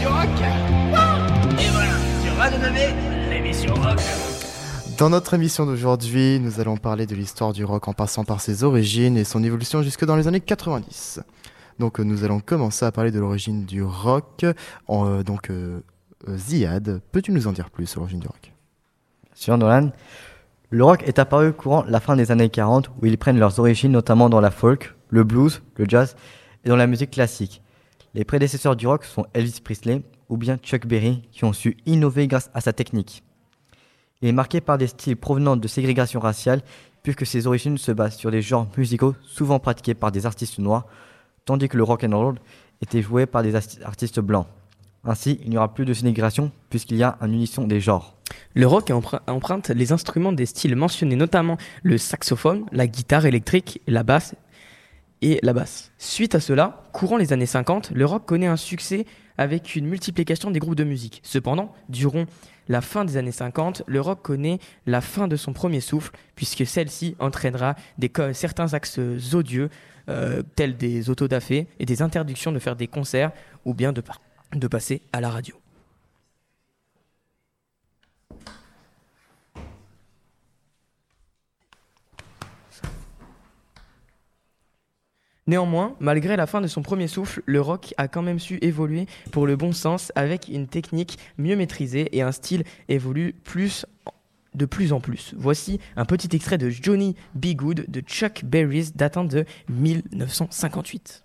du rock. Et voilà, sur Radio 9 l'émission rock. Dans notre émission d'aujourd'hui, nous allons parler de l'histoire du rock en passant par ses origines et son évolution jusque dans les années 90. Donc euh, nous allons commencer à parler de l'origine du rock. En, euh, donc euh, euh, Ziad, peux-tu nous en dire plus sur l'origine du rock? Sur Nolan, le rock est apparu courant la fin des années 40 où ils prennent leurs origines notamment dans la folk, le blues, le jazz et dans la musique classique. Les prédécesseurs du rock sont Elvis Presley ou bien Chuck Berry qui ont su innover grâce à sa technique. Il est marqué par des styles provenant de ségrégation raciale puisque ses origines se basent sur des genres musicaux souvent pratiqués par des artistes noirs tandis que le rock and roll était joué par des artistes blancs. Ainsi, il n'y aura plus de ségrégation puisqu'il y a un unisson des genres. Le rock empr- emprunte les instruments des styles mentionnés, notamment le saxophone, la guitare électrique, la basse et la basse. Suite à cela, courant les années 50, le rock connaît un succès avec une multiplication des groupes de musique. Cependant, durant la fin des années 50, le rock connaît la fin de son premier souffle, puisque celle-ci entraînera certains axes odieux, euh, tels des autodafés et des interdictions de faire des concerts ou bien de passer à la radio. Néanmoins, malgré la fin de son premier souffle, le rock a quand même su évoluer pour le bon sens avec une technique mieux maîtrisée et un style évolue de plus en plus. Voici un petit extrait de Johnny B. Good de Chuck Berry datant de 1958.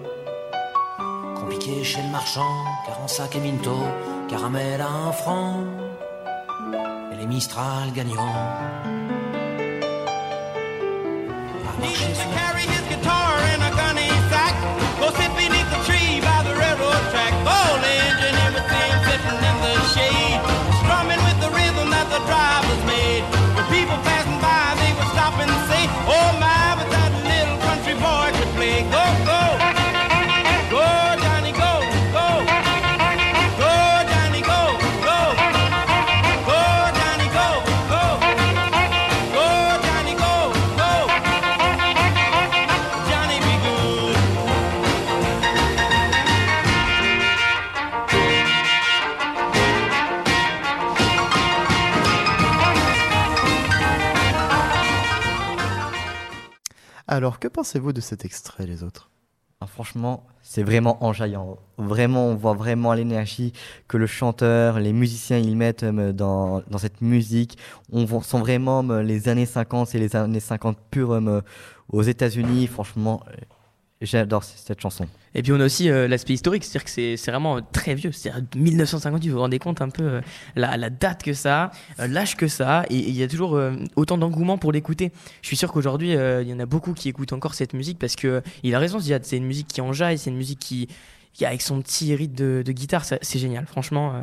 Chez le marchand, car en sac et minto, caramel à un franc, et les Mistral gagnants. Alors, que pensez-vous de cet extrait, les autres? Ah, franchement, c'est vraiment enjaillant. Vraiment, on voit vraiment l'énergie que le chanteur, les musiciens, ils mettent euh, dans, dans cette musique. On sent vraiment euh, les années 50, c'est les années 50 pures euh, aux États-Unis. Franchement, j'adore cette chanson. Et puis on a aussi euh, l'aspect historique, c'est-à-dire que c'est c'est vraiment euh, très vieux, c'est-à-dire 1958, vous vous rendez compte un peu euh, la, date que ça l'âge que ça et il y a toujours autant d'engouement pour l'écouter. Je suis sûr qu'aujourd'hui, il y en a beaucoup qui écoutent encore cette musique parce que il a raison, Ziad, c'est une musique qui enjaille, c'est une musique qui, qui avec son petit rythme de, guitare, c'est génial, franchement.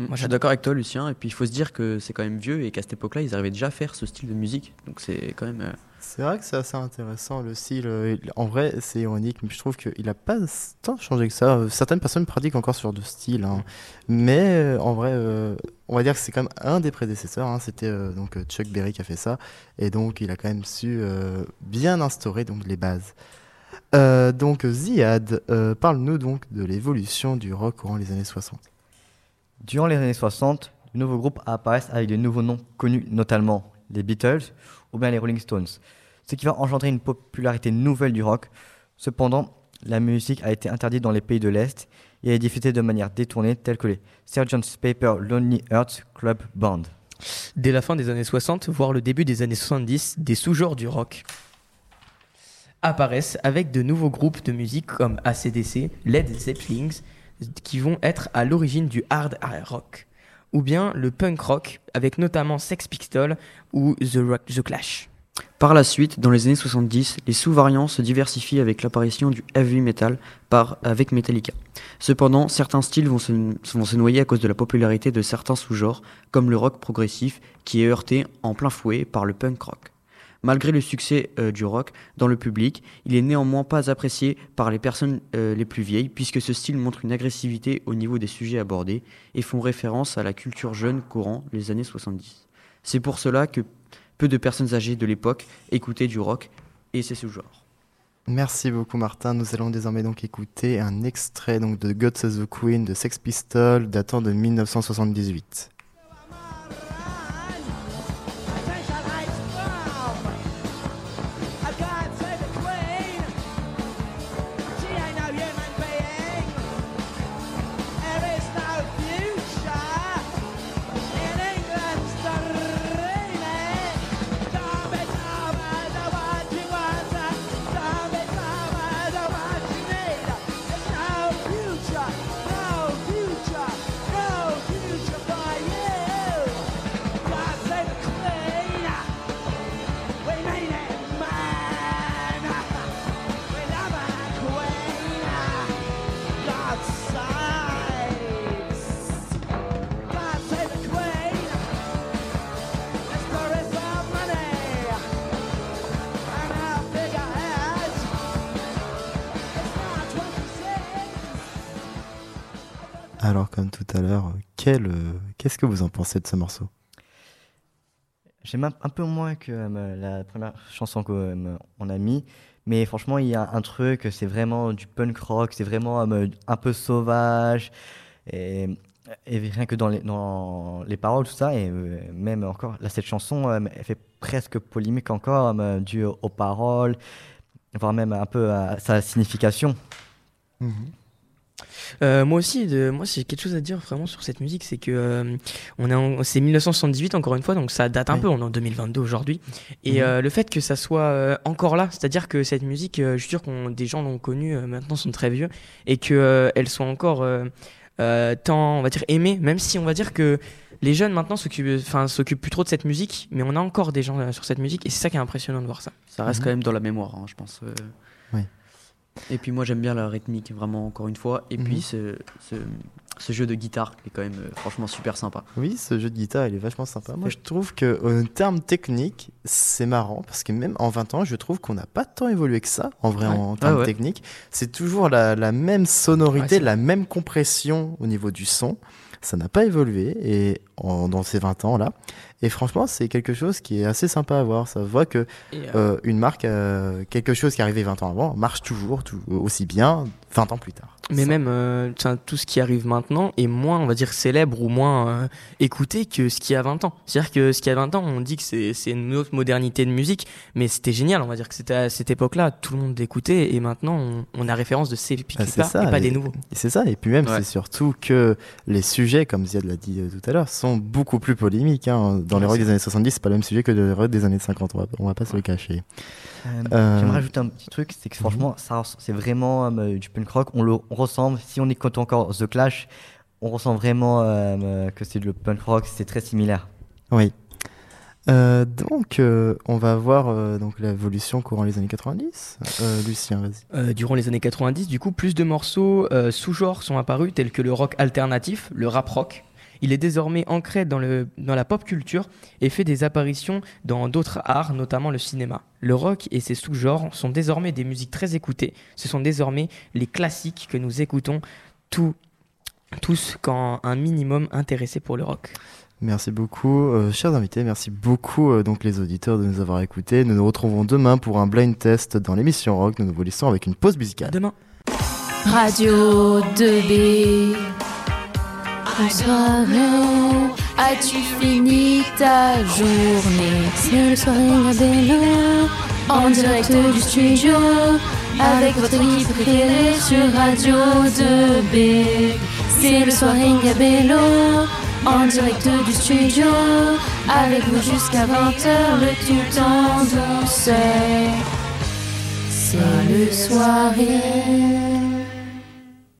Euh, Moi, je suis d'accord avec toi, Lucien. Et puis, il faut se dire que c'est quand même vieux et qu'à cette époque-là, ils arrivaient déjà à faire ce style de musique. Donc, c'est quand même. euh, C'est vrai que c'est assez intéressant le style. euh, En vrai, c'est ironique, mais je trouve qu'il n'a pas tant changé que ça. Euh, Certaines personnes pratiquent encore ce genre de style, hein. mais en vrai, euh, on va dire que c'est quand même un des prédécesseurs. hein. C'était euh, donc Chuck Berry qui a fait ça, et donc il a quand même su euh, bien instaurer donc les bases. Euh, donc Ziad, euh, parle-nous donc de l'évolution du rock courant les années 60. Durant les années 60, de nouveaux groupes apparaissent avec de nouveaux noms connus, notamment les Beatles ou bien les Rolling Stones, ce qui va engendrer une popularité nouvelle du rock. Cependant, la musique a été interdite dans les pays de l'Est et est diffusée de manière détournée, telle que les Sgt. Paper Lonely Hearts Club Band. Dès la fin des années 60, voire le début des années 70, des sous-genres du rock apparaissent avec de nouveaux groupes de musique comme ACDC, Led Zeppelin, qui vont être à l'origine du hard rock, ou bien le punk rock, avec notamment Sex Pistols ou The, Clash. Par la suite, dans les années 70, les sous-variants se diversifient avec l'apparition du heavy metal par, avec Metallica. Cependant, certains styles vont se noyer à cause de la popularité de certains sous-genres, comme le rock progressif, qui est heurté en plein fouet par le punk rock. Malgré le succès euh, du rock dans le public, il est néanmoins pas apprécié par les personnes euh, les plus vieilles, puisque ce style montre une agressivité au niveau des sujets abordés et font référence à la culture jeune courant les années 70. C'est pour cela que peu de personnes âgées de l'époque écoutaient du rock et ses sous-genres. Merci beaucoup Martin. Nous allons désormais donc écouter un extrait donc de God Save the Queen de Sex Pistols datant de 1978. Alors comme tout à l'heure, quel, euh, qu'est-ce que vous en pensez de ce morceau? J'aime un, un peu moins que euh, la première chanson qu'on a mis, mais franchement, il y a un truc, c'est vraiment du punk rock, c'est vraiment euh, un peu sauvage, et, et rien que dans les, dans les paroles, tout ça, et euh, même encore, là, cette chanson, euh, elle fait presque polémique encore, euh, due aux paroles, voire même un peu à sa signification. Euh, moi aussi, de, moi j'ai quelque chose à dire vraiment sur cette musique, c'est que euh, on est en- c'est 1978 encore une fois, donc ça date un Oui. peu, on est en 2022 aujourd'hui, et Mhm. euh, le fait que ça soit euh, encore là, c'est-à-dire que cette musique, euh, je suis sûr qu'on des gens l'ont connue, euh, maintenant sont très vieux, et que euh, elles sont encore euh, euh, tant, on va dire aimées, même si on va dire que les jeunes maintenant s'occupent, enfin s'occupent plus trop de cette musique, mais on a encore des gens euh, sur cette musique, et c'est ça qui est impressionnant de voir ça. Ça reste Mhm. quand même dans la mémoire, hein, je pense. euh. Oui. Et puis moi j'aime bien la rythmique, vraiment, encore une fois. Et Mhm. puis ce, ce, ce jeu de guitare qui est quand même euh, franchement super sympa. Oui, ce jeu de guitare, il est vachement sympa. Moi, je trouve que en termes techniques, c'est marrant parce que même en 20 ans, je trouve qu'on n'a pas tant évolué que ça, en vrai, Ouais. en termes Ah ouais. techniques. C'est toujours la, la même sonorité, Ouais, la même compression au niveau du son. Ça n'a pas évolué et en- dans ces 20 ans là. Et franchement, c'est quelque chose qui est assez sympa à voir. Ça voit que euh, euh, une marque, euh, quelque chose qui arrivait 20 ans avant, marche toujours tout- aussi bien 20 ans plus tard. Mais Ça- même euh, tout ce qui arrive maintenant est moins, on va dire, célèbre ou moins écouté que ce qui a 20 ans. C'est-à-dire que ce qui a 20 ans, on dit que c'est une autre modernité de musique, mais c'était génial. On va dire que c'était à cette époque-là, tout le monde écoutait, et maintenant, on, on a référence de ces Ah, pics ça, et pas et- des nouveaux. C'est ça, et puis même Ouais. c'est surtout que les sujets, comme Ziad l'a dit tout à l'heure, sont beaucoup plus polémiques. hein. Dans les rock des années 70, c'est pas le même sujet que les rock des années 50, on va, on va pas se le cacher. Euh, Euh, J'aimerais rajouter un petit truc, c'est que franchement, ça, c'est vraiment euh, du punk rock. On le on ressemble, si on écoute encore The Clash, on ressent vraiment que c'est le punk rock, c'est très similaire. Oui. Euh, donc, euh, on va voir euh, donc l'évolution courant les années 90. Euh, Lucien, vas-y. Euh, durant les années 90, du coup, plus de morceaux euh, sous-genres sont apparus, tels que le rock alternatif, le rap rock. Il est désormais ancré dans, le, dans la pop culture et fait des apparitions dans d'autres arts, notamment le cinéma. Le rock et ses sous-genres sont désormais des musiques très écoutées. Ce sont désormais les classiques que nous écoutons tous, tous quand un minimum intéressé pour le rock. Merci beaucoup, euh, chers invités. Merci beaucoup, euh, donc les auditeurs, de nous avoir écoutés. Nous nous retrouvons demain pour un blind test dans l'émission rock. Nous nous vous laissons avec une pause musicale. demain. Radio 2B. En soirée, as-tu fini ta journée? C'est le soirée à en direct du studio, avec votre équipe préférée sur Radio 2B. C'est le soirée à en direct du studio, avec vous jusqu'à 20h, le tout en douceur. C'est le soirée.